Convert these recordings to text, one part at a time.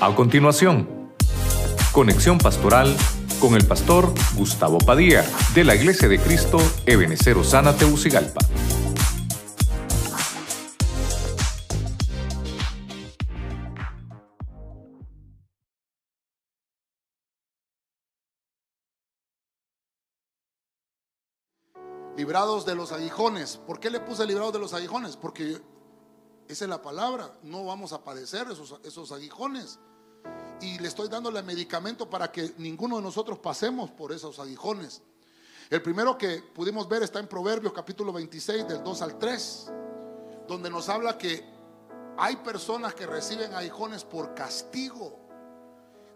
A continuación, conexión pastoral con el pastor Gustavo Padilla de la Iglesia de Cristo Ebenecer Osana Teucigalpa. Librados de los aguijones. ¿Por qué le puse librados de los aguijones? Porque esa es la palabra. No vamos a padecer esos, aguijones. Y le estoy dando el medicamento para que ninguno de nosotros pasemos por esos aguijones. El primero que pudimos ver está en Proverbios capítulo 26 del 2 al 3, donde nos habla que hay personas que reciben aguijones por castigo.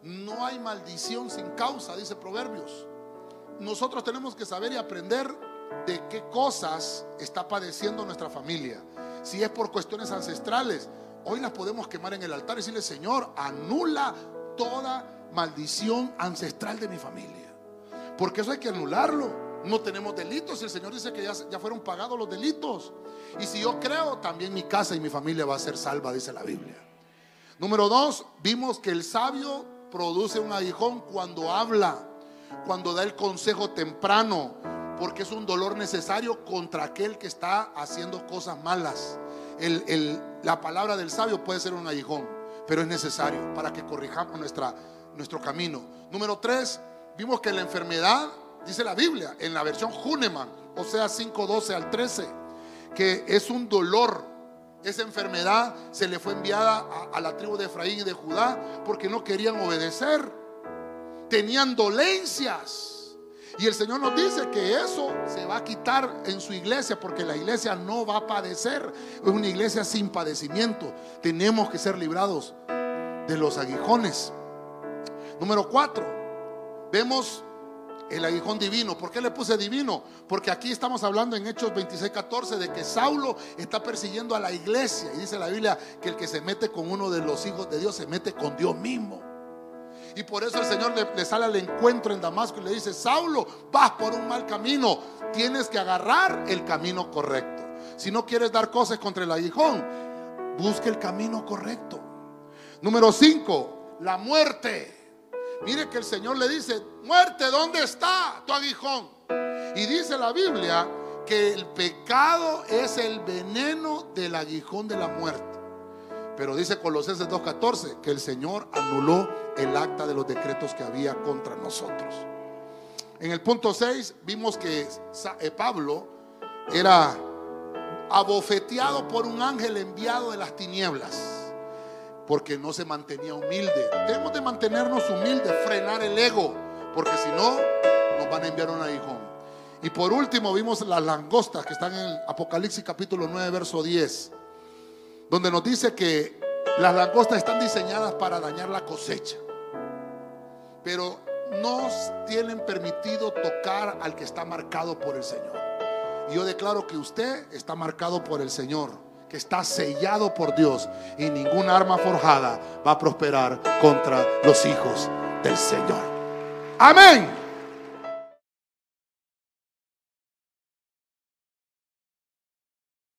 No hay maldición sin causa, dice Proverbios. Nosotros tenemos que saber y aprender de qué cosas está padeciendo nuestra familia. Si es por cuestiones ancestrales, hoy las podemos quemar en el altar y decirle, Señor, anula toda maldición ancestral de mi familia. Porque eso hay que anularlo. No tenemos delitos y el Señor dice que ya, ya fueron pagados los delitos. Y si yo creo, también mi casa y mi familia va a ser salva, dice la Biblia. Número dos, vimos que el sabio produce un aguijón cuando habla, cuando da el consejo temprano, porque es un dolor necesario contra aquel que está haciendo cosas malas. la palabra del sabio puede ser un aguijón, pero es necesario para que corrijamos nuestro camino. Número tres, vimos que la enfermedad, dice la Biblia, en la versión Huneman, o sea 5.12 al 13, que es un dolor. Esa enfermedad se le fue enviada a, a la tribu de Efraín y de Judá porque no querían obedecer. Tenían dolencias. Y el Señor nos dice que eso se va a quitar en su iglesia porque la iglesia no va a padecer. Es una iglesia sin padecimiento. Tenemos que ser librados de los aguijones. Número cuatro, vemos el aguijón divino. ¿Por qué le puse divino? Porque aquí estamos hablando en Hechos 26, 14 de que Saulo está persiguiendo a la iglesia. Y dice la Biblia que el que se mete con uno de los hijos de Dios se mete con Dios mismo. Y por eso el Señor le, sale al encuentro en Damasco y le dice, Saulo, vas por un mal camino, tienes que agarrar el camino correcto. Si no quieres dar cosas contra el aguijón, busque el camino correcto. Número 5, la muerte. Mire que el Señor le dice, muerte, ¿dónde está tu aguijón? Y dice la Biblia que el pecado es el veneno del aguijón de la muerte. Pero dice Colosenses 2.14 que el Señor anuló el acta de los decretos que había contra nosotros. En el punto 6 vimos que eh, Pablo era abofeteado por un ángel enviado de las tinieblas, porque no se mantenía humilde. Debemos de mantenernos humildes, frenar el ego, porque si no, nos van a enviar un aguijón. Y por último vimos las langostas que están en Apocalipsis capítulo 9, verso 10 donde nos dice que las langostas están diseñadas para dañar la cosecha, pero no tienen permitido tocar al que está marcado por el Señor. Y yo declaro que usted está marcado por el Señor, que está sellado por Dios y ninguna arma forjada va a prosperar contra los hijos del Señor. Amén.